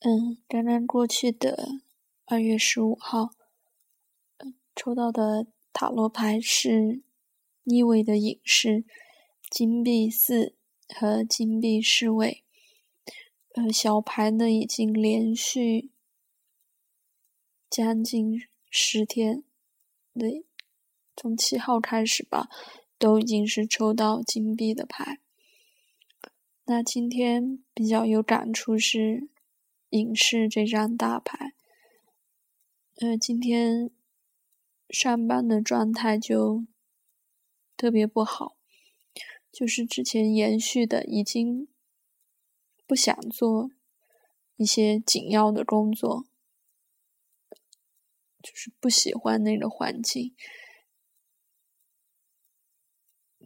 嗯，刚刚过去的二月十五号，抽到的塔罗牌是逆位的隐士金币四和金币侍卫。呃，小牌呢已经连续将近十天，对，从七号开始吧，都已经是抽到金币的牌。那今天比较有感触是。影视这张大牌，呃，今天上班的状态就特别不好，就是之前延续的，已经不想做一些紧要的工作，就是不喜欢那个环境，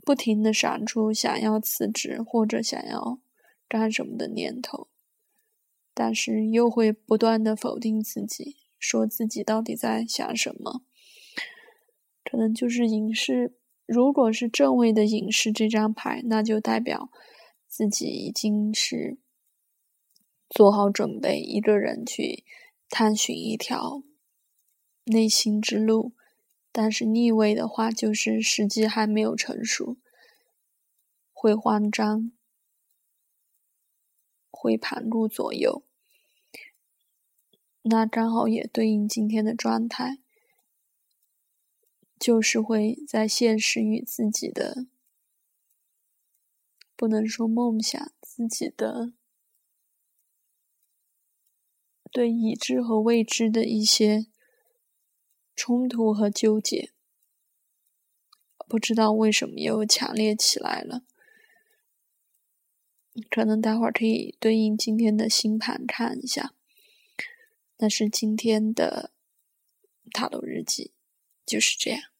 不停的闪出想要辞职或者想要干什么的念头。但是又会不断的否定自己，说自己到底在想什么？可能就是隐士，如果是正位的隐士这张牌，那就代表自己已经是做好准备，一个人去探寻一条内心之路。但是逆位的话，就是时机还没有成熟，会慌张。会盘顾左右，那刚好也对应今天的状态，就是会在现实与自己的，不能说梦想，自己的对已知和未知的一些冲突和纠结，不知道为什么又强烈起来了。可能待会儿可以对应今天的星盘看一下，那是今天的塔罗日记，就是这样。